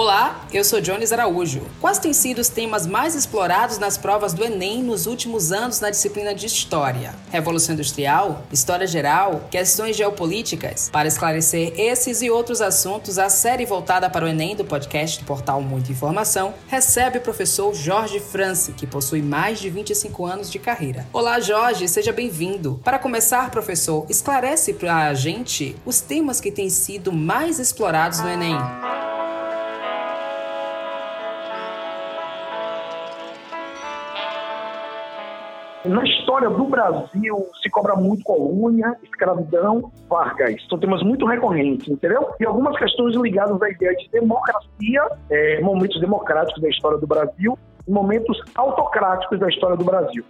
Olá, eu sou Jones Araújo. Quais têm sido os temas mais explorados nas provas do Enem nos últimos anos na disciplina de História? Revolução Industrial? História Geral? Questões geopolíticas? Para esclarecer esses e outros assuntos, a série voltada para o Enem do podcast do portal Muita Informação recebe o professor Jorge France, que possui mais de 25 anos de carreira. Olá, Jorge, seja bem-vindo. Para começar, professor, esclarece para a gente os temas que têm sido mais explorados no Enem. Na história do Brasil, se cobra muito colônia, escravidão, Vargas. São temas muito recorrentes, entendeu? E algumas questões ligadas à ideia de democracia, é, momentos democráticos da história do Brasil, momentos autocráticos da história do Brasil.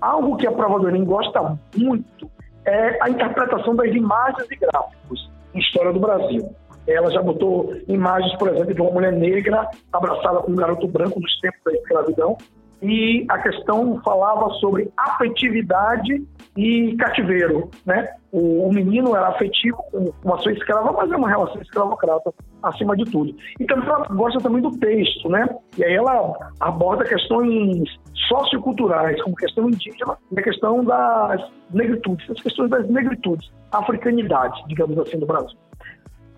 Algo que a prova do Enem gosta muito é a interpretação das imagens e gráficos em história do Brasil. Ela já botou imagens, por exemplo, de uma mulher negra abraçada com um garoto branco dos tempos da escravidão, e a questão falava sobre afetividade e cativeiro, né? O, o menino era afetivo com uma sua escrava, mas é uma relação escravocrata acima de tudo. E também ela gosta também do texto, né? E aí ela aborda questões socioculturais, como questão indígena e a questão das negritudes, as questões das negritudes, africanidade, digamos assim, do Brasil.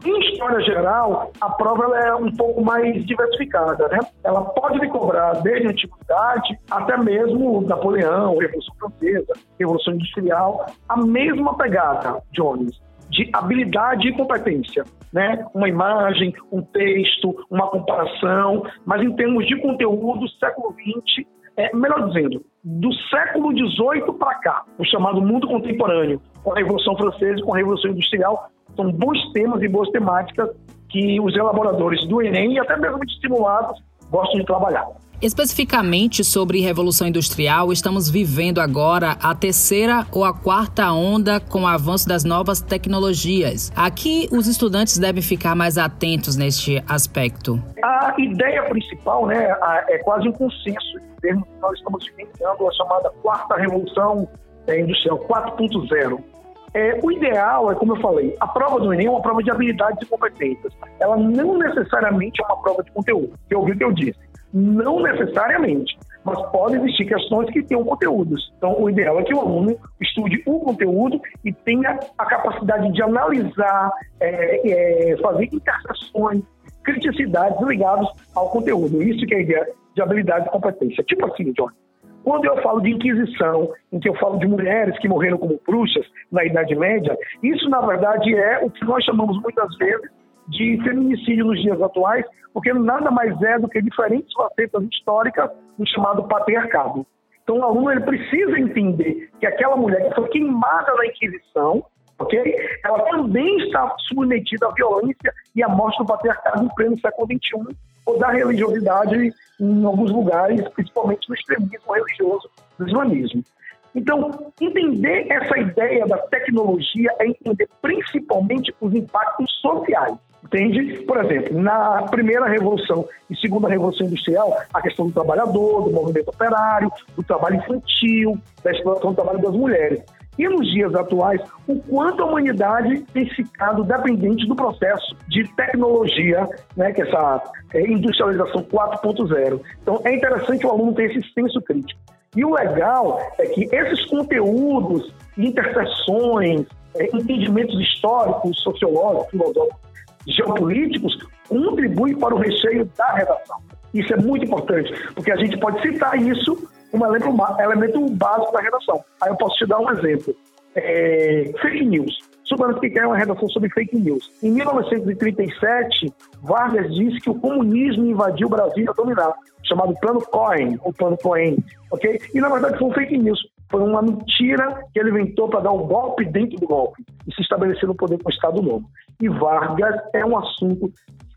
Em história geral, a prova é um pouco mais diversificada, né? Ela pode lhe cobrar desde a antiguidade até mesmo Napoleão, Revolução Francesa, Revolução Industrial, a mesma pegada, Jones, de habilidade e competência, né? Uma imagem, um texto, uma comparação, mas em termos de conteúdo, século XX, é, melhor dizendo, do século XVIII para cá, o chamado mundo contemporâneo, com a Revolução Francesa e com a Revolução Industrial, são bons temas e boas temáticas que os elaboradores do Enem e até mesmo de estimulados gostam de trabalhar. Especificamente sobre Revolução Industrial, estamos vivendo agora a terceira ou a quarta onda com o avanço das novas tecnologias. Aqui, os estudantes devem ficar mais atentos neste aspecto. A ideia principal né, é quase um consenso em termos que nós estamos vivenciando a chamada quarta Revolução é, Industrial 4.0 é, o ideal é, como eu falei, a prova do Enem é uma prova de habilidades e competências. Ela não necessariamente é uma prova de conteúdo. Você ouviu o que eu disse? Não necessariamente. Mas pode existir questões que tenham conteúdos. Então, o ideal é que o aluno estude o conteúdo e tenha a capacidade de analisar, é, é, fazer interseções, criticidades ligadas ao conteúdo. Isso que é a ideia de habilidade e competência. Tipo assim, John, quando eu falo de Inquisição, em que eu falo de mulheres que morreram como bruxas na Idade Média, isso na verdade é o que nós chamamos muitas vezes de feminicídio nos dias atuais, porque nada mais é do que diferentes facetas históricas do chamado patriarcado. Então, o aluno ele precisa entender que aquela mulher que foi queimada na Inquisição, ok? Ela também está submetida à violência e à morte do patriarcado em pleno século XXI, ou da religiosidade em alguns lugares, principalmente no extremismo religioso do islamismo. Então, entender essa ideia da tecnologia é entender principalmente os impactos sociais. Entende? Por exemplo, na primeira revolução e segunda revolução industrial, a questão do trabalhador, do movimento operário, do trabalho infantil, da exploração do trabalho das mulheres e nos dias atuais, o quanto a humanidade tem ficado dependente do processo de tecnologia, né, que é essa é, industrialização 4.0. Então, é interessante o aluno ter esse senso crítico. E o legal é que esses conteúdos, interseções, é, entendimentos históricos, sociológicos, filosóficos, geopolíticos, contribuem para o recheio da redação. Isso é muito importante, porque a gente pode citar isso um elemento, elemento básico da redação. Aí eu posso te dar um exemplo. É, fake news. Suponhamos que quer uma redação sobre fake news. Em 1937, Vargas disse que o comunismo invadiu o Brasil e ia dominar, chamado Plano Cohen, ou Plano Cohen, ok? E na verdade foi um fake news. Foi uma mentira que ele inventou para dar um golpe dentro do golpe e se estabelecer no poder com o Estado Novo. E Vargas é um assunto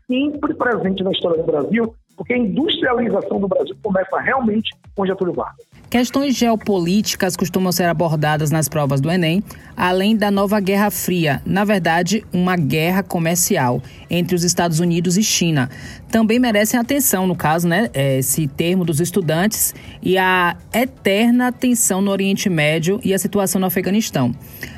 sempre presente na história do Brasil, porque a industrialização do Brasil começa realmente com Getúlio Vargas. Questões geopolíticas costumam ser abordadas nas provas do Enem, além da nova Guerra Fria, na verdade, uma guerra comercial entre os Estados Unidos e China. Também merecem atenção, no caso, né, esse termo dos estudantes e a eterna tensão no Oriente Médio e a situação no Afeganistão,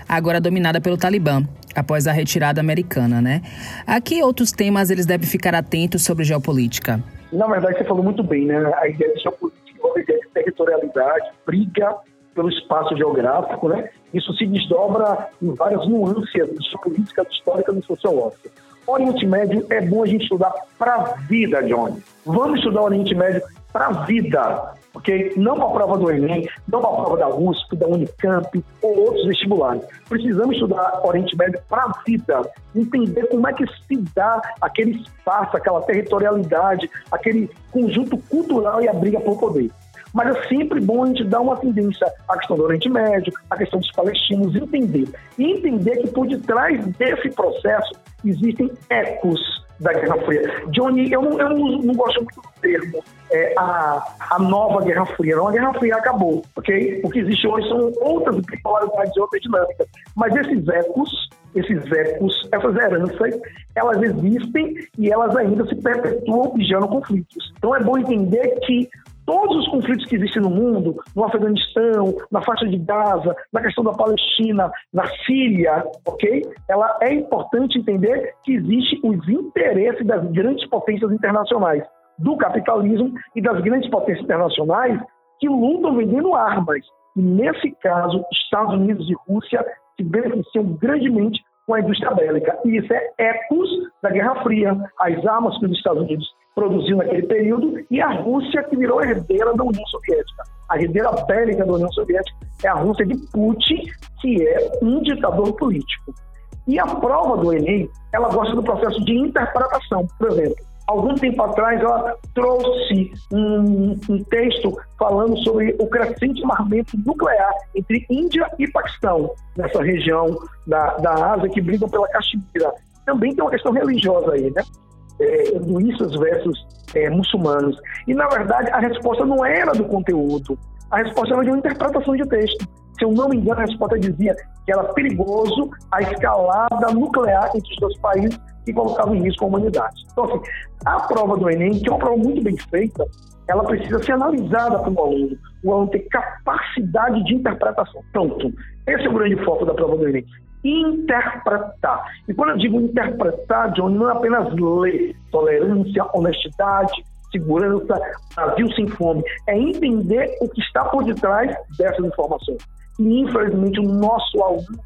agora dominada pelo Talibã. após a retirada americana, né? A que outros temas eles devem ficar atentos sobre geopolítica? Na verdade, você falou muito bem, né? A ideia de geopolítica a ideia de territorialidade, briga pelo espaço geográfico, né? Isso se desdobra em várias nuances de geopolítica, histórica e sociológica. Oriente Médio é bom a gente estudar para a vida, Johnny. Vamos estudar Oriente Médio para a vida, ok? Não para a prova do Enem, não para a prova da USP, da Unicamp ou outros vestibulares. Precisamos estudar Oriente Médio para a vida, entender como é que se dá aquele espaço, aquela territorialidade, aquele conjunto cultural e a briga por poder. Mas é sempre bom a gente dar uma tendência à questão do Oriente Médio, à questão dos palestinos, entender. E entender que por detrás desse processo existem ecos da Guerra Fria. Johnny, eu não, eu não, não gosto muito do termo é, a, a nova Guerra Fria. Não, a Guerra Fria acabou, ok? O que existe hoje são outras bipolaridades e outras dinâmicas. Mas esses ecos, esses ecos, essas heranças, elas existem e elas ainda se perpetuam geram conflitos. Então é bom entender que todos os conflitos que existem no mundo, no Afeganistão, na faixa de Gaza, na questão da Palestina, na Síria, ok? Ela é importante entender que existem os interesses das grandes potências internacionais, do capitalismo e das grandes potências internacionais que lutam vendendo armas. E nesse caso, Estados Unidos e Rússia se beneficiam grandemente com a indústria bélica. E isso é ecos da Guerra Fria. As armas que os Estados Unidos produziu naquele período, e a Rússia, que virou herdeira da União Soviética. A herdeira bélica da União Soviética é a Rússia de Putin, que é um ditador político. E a prova do Enem, ela gosta do processo de interpretação. Por exemplo, algum tempo atrás ela trouxe um, um, texto falando sobre o crescente armamento nuclear entre Índia e Paquistão, nessa região da, da Ásia que brigam pela Caxemira. Também tem uma questão religiosa aí, né? É, versus é, muçulmanos. E, na verdade, a resposta não era do conteúdo, a resposta era de uma interpretação de texto. Se eu não me engano, a resposta dizia que era perigoso a escalada nuclear entre os dois países que colocavam em risco a humanidade. Então, assim, a prova do Enem, que é uma prova muito bem feita, ela precisa ser analisada pelo aluno. O aluno ter capacidade de interpretação. Pronto. Esse é o grande foco da prova do Enem interpretar. E quando eu digo interpretar, John, não é apenas ler tolerância, honestidade, segurança, Brasil sem fome. É entender o que está por detrás dessas informações. E, infelizmente, o nosso aluno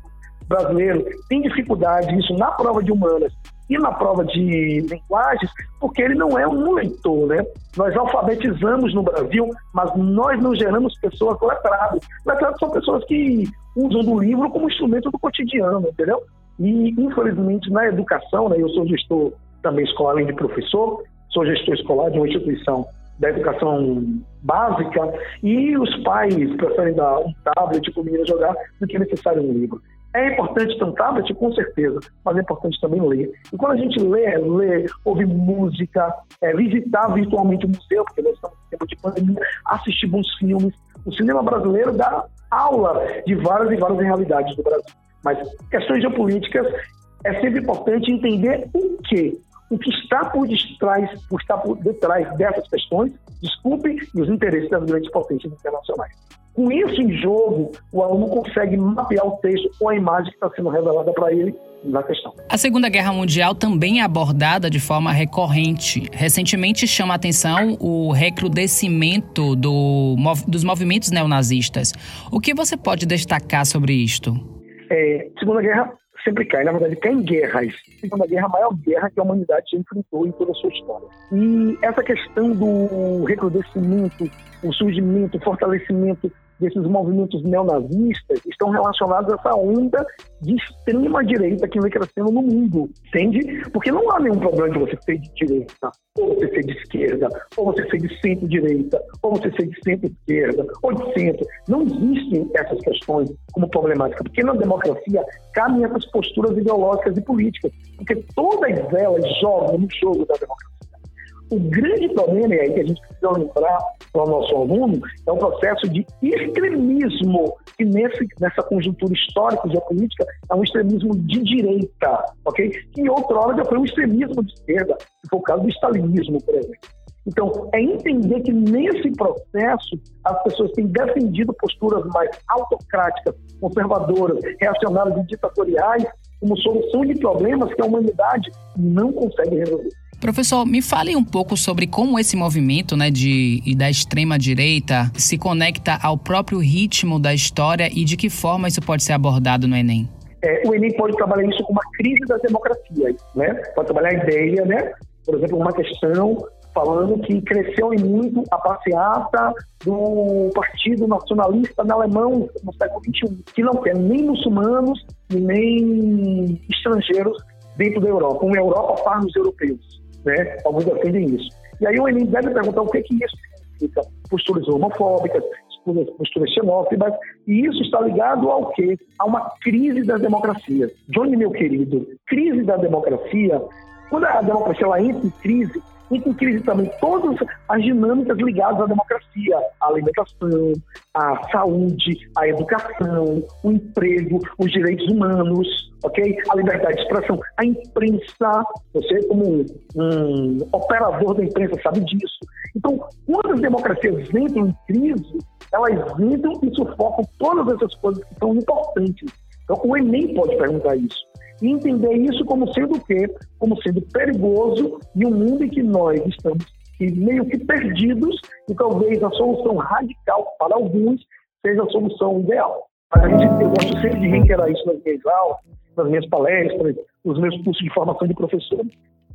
brasileiro tem dificuldade, isso na prova de humanas e na prova de linguagens, porque ele não é um leitor, né? Nós alfabetizamos no Brasil, mas nós não geramos pessoas letradas. Letradas são pessoas que usam do livro como instrumento do cotidiano, entendeu? E, infelizmente, na educação, né, eu sou gestor também escolar, além de professor, sou gestor escolar de uma instituição da educação básica, e os pais preferem dar um tablet para o menino jogar do que necessário um livro. É importante ter um tablet, com certeza, mas é importante também ler. E quando a gente lê, lê, ouvir música, é, visitar virtualmente o museu, porque nós estamos em tempo de pandemia, assistir bons filmes. O cinema brasileiro dá aula de várias e várias realidades do Brasil. Mas questões geopolíticas é sempre importante entender o que, o que está por detrás, por estar por detrás dessas questões, desculpe, os interesses das grandes potências internacionais. Com isso em jogo, o aluno consegue mapear o texto ou a imagem que está sendo revelada para ele na questão. A Segunda Guerra Mundial também é abordada de forma recorrente. Recentemente chama a atenção o recrudescimento do, dos movimentos neonazistas. O que você pode destacar sobre isto? É, Segunda Guerra sempre cai, na verdade, cai em guerras. Segunda Guerra é a maior guerra que a humanidade já enfrentou em toda a sua história. E essa questão do recrudescimento, o surgimento, o fortalecimento desses movimentos neonazistas estão relacionados a essa onda de extrema direita que vem crescendo no mundo, entende? Porque não há nenhum problema de você ser de direita, ou você ser de esquerda, ou você ser de centro-direita, ou você ser de centro-esquerda, ou de centro. Não existem essas questões como problemáticas, porque na democracia cabem essas posturas ideológicas e políticas, porque todas elas jogam no jogo da democracia. O grande problema, e aí que a gente precisa lembrar para o nosso aluno, é o processo de extremismo, que nesse, nessa conjuntura histórica e geopolítica é um extremismo de direita, ok? Que outrora já foi um extremismo de esquerda, que foi o caso do stalinismo, por exemplo. Então, é entender que nesse processo as pessoas têm defendido posturas mais autocráticas, conservadoras, reacionárias e ditatoriais como solução de problemas que a humanidade não consegue resolver. Professor, me fale um pouco sobre como esse movimento né, de, da extrema-direita se conecta ao próprio ritmo da história e de que forma isso pode ser abordado no Enem. É, o Enem pode trabalhar isso como uma crise das democracias, né? Pode trabalhar a ideia, né? Por exemplo, uma questão falando que cresceu em muito a passeata do Partido Nacionalista na Alemão no século XXI, que não tem nem muçulmanos nem estrangeiros dentro da Europa, uma Europa para os europeus, né? Alguns defendem isso. E aí o Enem deve perguntar o que, que isso significa. Posturas homofóbicas, posturas xenófobas, e isso está ligado ao quê? A uma crise das democracias. Johnny, meu querido, crise da democracia, quando a democracia ela entra em crise, e crise também todas as dinâmicas ligadas à democracia, a alimentação, a saúde, a educação, o emprego, os direitos humanos, ok? A liberdade de expressão, a imprensa, você como um operador da imprensa sabe disso. Então, quando as democracias entram em crise, elas entram e sufocam todas essas coisas que são importantes. Então, o Enem pode perguntar isso e entender isso como sendo o quê? Como sendo perigoso em um mundo em que nós estamos meio que perdidos e talvez a solução radical para alguns seja a solução ideal. Mas a gente, eu gosto sempre de reiterar isso nas minhas aulas, nas minhas palestras, nos meus cursos de formação de professor.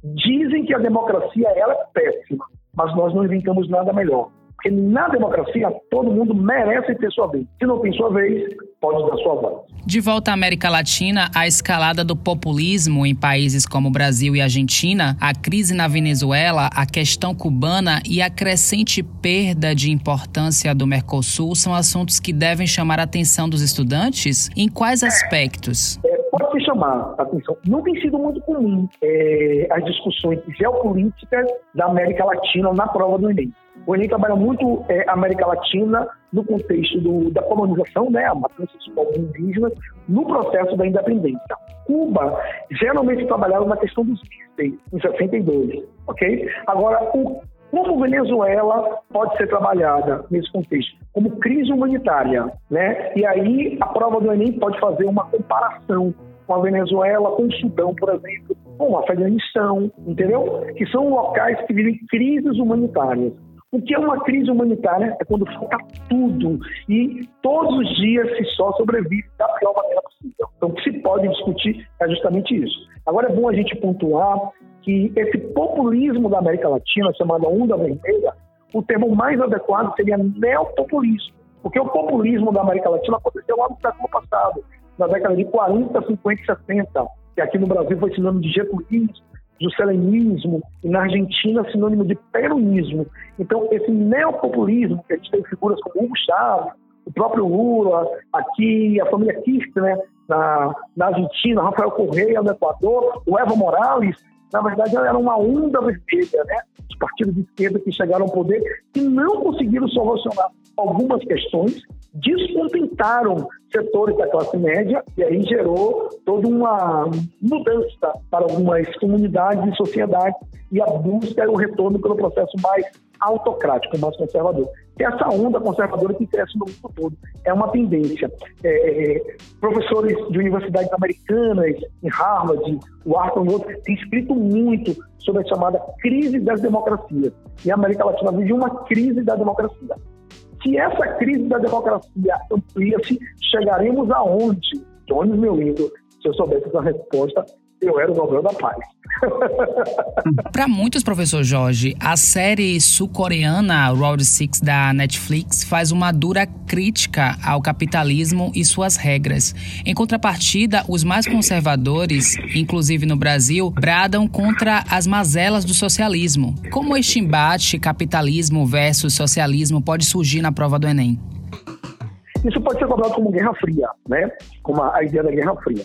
Dizem que a democracia ela é péssima, mas nós não inventamos nada melhor. Porque na democracia, todo mundo merece ter sua vez. Se não tem sua vez, pode dar sua voz. De volta à América Latina, a escalada do populismo em países como Brasil e Argentina, a crise na Venezuela, a questão cubana e a crescente perda de importância do Mercosul são assuntos que devem chamar a atenção dos estudantes? Em quais aspectos? É, pode se chamar a atenção. Não tem sido muito comum é, as discussões geopolíticas da América Latina na prova do Enem. O Enem trabalha muito é, América Latina no contexto do, da colonização, né, a matança dos povos indígenas, no processo da independência. Cuba geralmente trabalhava na questão dos mísseis, em 62, ok? Agora, o, como Venezuela pode ser trabalhada nesse contexto? Como crise humanitária, né? E aí a prova do Enem pode fazer uma comparação com a Venezuela, com o Sudão, por exemplo, com o Afeganistão, entendeu? Que são locais que vivem crises humanitárias. O que é uma crise humanitária é quando falta tudo e todos os dias se só sobrevive da pior maneira possível. Então, o que se pode discutir é justamente isso. Agora, é bom a gente pontuar que esse populismo da América Latina, chamado Onda Vermelha, o termo mais adequado seria neopopulismo. Porque o populismo da América Latina aconteceu lá no século passado, na década de 40, 50 e 60, que aqui no Brasil foi sinônimo de getulismo, juscelenismo, e na Argentina sinônimo de peronismo. Então, esse neopopulismo, que a gente tem figuras como Hugo Chávez, o próprio Lula, aqui a família Kirchner né, na, na Argentina, Rafael Correia no Equador, o Evo Morales, na verdade era uma onda vermelha, né? Os partidos de esquerda que chegaram ao poder que não conseguiram solucionar algumas questões descontentaram setores da classe média e aí gerou toda uma mudança para algumas comunidades e sociedades e a busca e o retorno pelo processo mais autocrático, mais conservador. Essa onda conservadora que cresce no mundo todo é uma tendência. É, é professores de universidades americanas, em Harvard, o Arthur Noto, têm escrito muito sobre a chamada crise das democracias. E a América Latina vive uma crise da democracia. Se essa crise da democracia amplia-se, chegaremos aonde? Jones, meu lindo, se eu soubesse essa resposta, eu era o Nobel da Paz. Para muitos, professor Jorge, a série sul-coreana Round Six da Netflix faz uma dura crítica ao capitalismo e suas regras. Em contrapartida, os mais conservadores, inclusive no Brasil, bradam contra as mazelas do socialismo. Como este embate capitalismo versus socialismo pode surgir na prova do Enem? Isso pode ser cobrado como Guerra Fria, né? Como a ideia da Guerra Fria.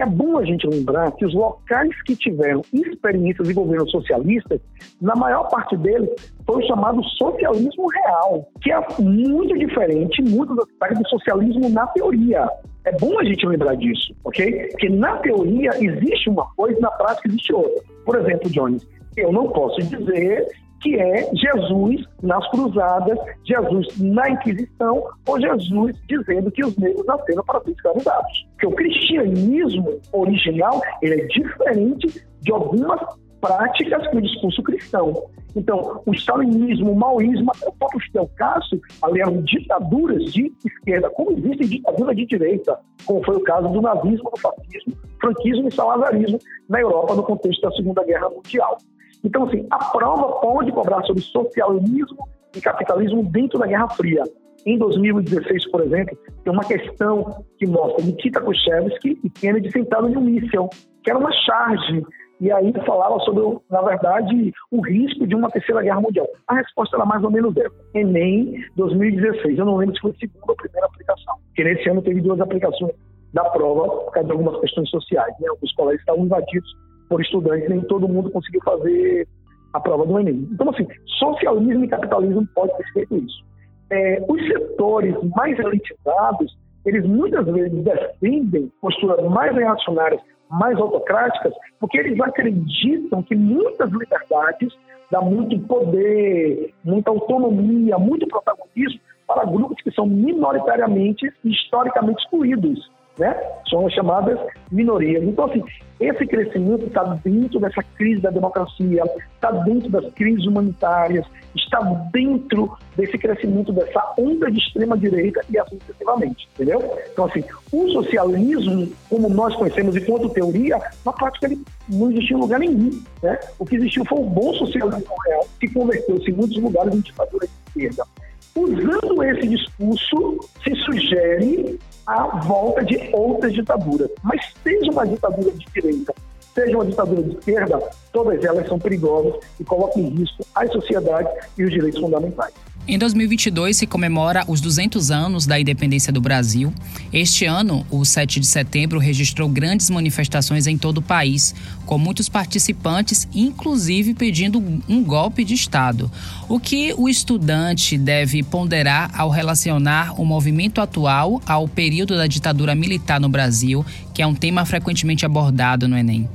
É bom a gente lembrar que os locais que tiveram experiências de governos socialistas, na maior parte deles, foi o chamado socialismo real, que é muito diferente, muitos aspectos do socialismo na teoria. É bom a gente lembrar disso, ok? Porque na teoria existe uma coisa na prática existe outra. Por exemplo, Jones, eu não posso dizer que é Jesus nas cruzadas, Jesus na Inquisição, ou Jesus dizendo que os negros nasceram para ser escravizados. Porque o cristianismo original ele é diferente de algumas práticas do discurso cristão. Então, o stalinismo, o maoísmo, até o próprio Fidel Castro, aliás, ditaduras de esquerda, como existem ditaduras de direita, como foi o caso do nazismo, do fascismo, franquismo e salazarismo na Europa no contexto da Segunda Guerra Mundial. Então, assim, a prova pode cobrar sobre socialismo e capitalismo dentro da Guerra Fria. Em 2016, por exemplo, tem uma questão que mostra Nikita Khrushchevsky e Kennedy sentados em um míssil, que era uma charge e aí falava sobre, na verdade, o risco de uma terceira guerra mundial. A resposta era mais ou menos essa. Enem 2016. Eu não lembro se foi a segunda ou a primeira aplicação. Porque nesse ano teve duas aplicações da prova por causa de algumas questões sociais. Né? Os colégios estavam invadidos por estudantes, nem todo mundo conseguiu fazer a prova do Enem. Então, assim, socialismo e capitalismo pode ter feito isso. É, os setores mais elitizados, eles muitas vezes defendem posturas mais reacionárias mais autocráticas, porque eles acreditam que muitas liberdades dão muito poder, muita autonomia, muito protagonismo para grupos que são minoritariamente e historicamente excluídos né? São as chamadas minorias. Então, assim, esse crescimento está dentro dessa crise da democracia, está dentro das crises humanitárias, está dentro desse crescimento dessa onda de extrema-direita e assim sucessivamente, entendeu? Então, assim, o socialismo, como nós conhecemos enquanto teoria, na prática ele não existiu em lugar nenhum, né? O que existiu foi o bom socialismo real, que converteu-se em muitos lugares em ditadura de esquerda. Usando esse discurso, se sugere a volta de outras ditaduras. Mas seja uma ditadura de direita, seja uma ditadura de esquerda, todas elas são perigosas e colocam em risco as sociedades e os direitos fundamentais. Em 2022 se comemora os 200 anos da independência do Brasil. Este ano, o 7 de setembro registrou grandes manifestações em todo o país, com muitos participantes, inclusive pedindo um golpe de Estado. O que o estudante deve ponderar ao relacionar o movimento atual ao período da ditadura militar no Brasil, que é um tema frequentemente abordado no Enem?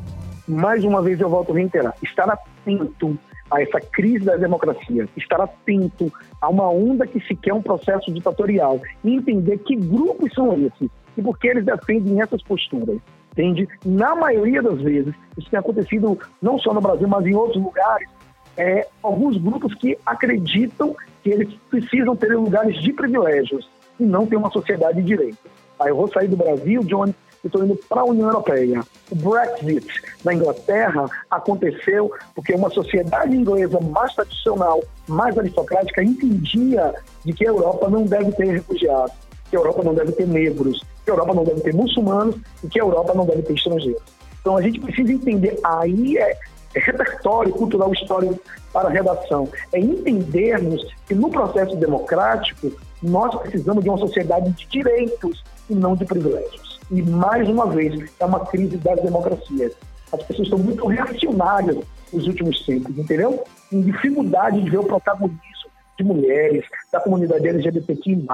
Mais uma vez eu volto a reiterar: estar atento a essa crise da democracia, estar atento a uma onda que se quer um processo ditatorial e entender que grupos são esses e por que eles defendem essas posturas. Entende? Na maioria das vezes, isso tem acontecido não só no Brasil, mas em outros lugares, é, alguns grupos que acreditam que eles precisam ter lugares de privilégios e não ter uma sociedade de direitos. Aí eu vou sair do Brasil, Johnny, estou indo para a União Europeia. O Brexit na Inglaterra aconteceu porque uma sociedade inglesa mais tradicional, mais aristocrática, entendia de que a Europa não deve ter refugiados, que a Europa não deve ter negros, que a Europa não deve ter muçulmanos e que a Europa não deve ter estrangeiros. Então a gente precisa entender, aí é, é repertório cultural histórico para a redação, é entendermos que no processo democrático nós precisamos de uma sociedade de direitos e não de privilégios. E, mais uma vez, é uma crise das democracias. As pessoas estão muito reacionárias nos últimos tempos, entendeu? Em dificuldade de ver o protagonismo de mulheres, da comunidade LGBTQI+,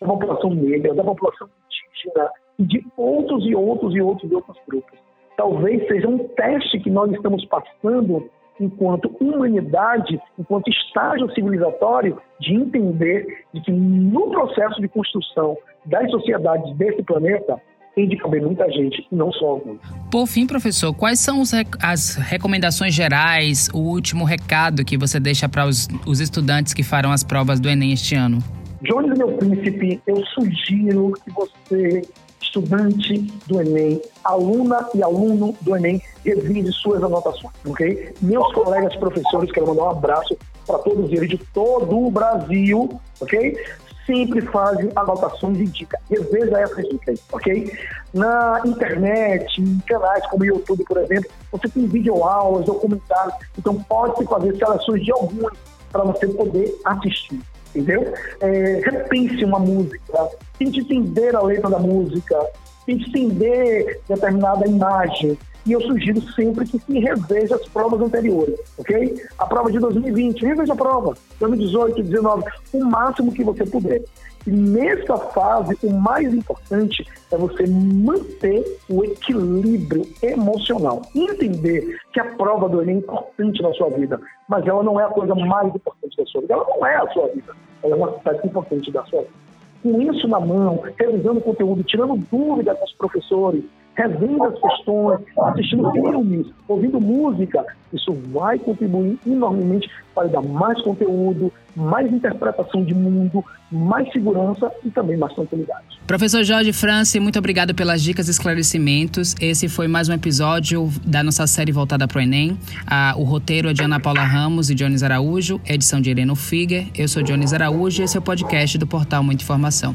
da população negra, da população indígena, e de outros e outros e outros e outros grupos. Talvez seja um teste que nós estamos passando enquanto humanidade, enquanto estágio civilizatório, de entender de que no processo de construção das sociedades desse planeta, tem de caber muita gente e não só alguns. Por fim, professor, quais são as recomendações gerais, o último recado que você deixa para os, os estudantes que farão as provas do Enem este ano? Jones, meu príncipe, eu sugiro que você, estudante do Enem, aluna e aluno do Enem, revise suas anotações, ok? Meus colegas professores, quero mandar um abraço para todos eles de todo o Brasil, ok? Sempre fazem anotações e dicas. Reveja essas dicas, ok? Na internet, em canais como o YouTube, por exemplo, você tem videoaulas, documentários, então pode-se fazer seleções de algumas para você poder assistir, entendeu? É, repense uma música, tente entender a letra da música, tente entender determinada imagem, e eu sugiro sempre que se reveja as provas anteriores, ok? A prova de 2020, reveja a prova, 2018, 2019, o máximo que você puder. E nessa fase, o mais importante é você manter o equilíbrio emocional. Entender que a prova do Enem é importante na sua vida, mas ela não é a coisa mais importante da sua vida. Ela não é a sua vida, ela é uma parte importante da sua vida. Com isso na mão, revisando o conteúdo, tirando dúvidas dos professores, revendo as questões, assistindo filmes, ouvindo música, isso vai contribuir enormemente para dar mais conteúdo, mais interpretação de mundo, mais segurança e também mais tranquilidade. Professor Jorge France, muito obrigado pelas dicas e esclarecimentos. Esse foi mais um episódio da nossa série voltada para o Enem. Ah, o roteiro é de Ana Paula Ramos e Jones Araújo, edição de Heleno Figer. Eu sou Jones Araújo e esse é o podcast do portal Muita Informação.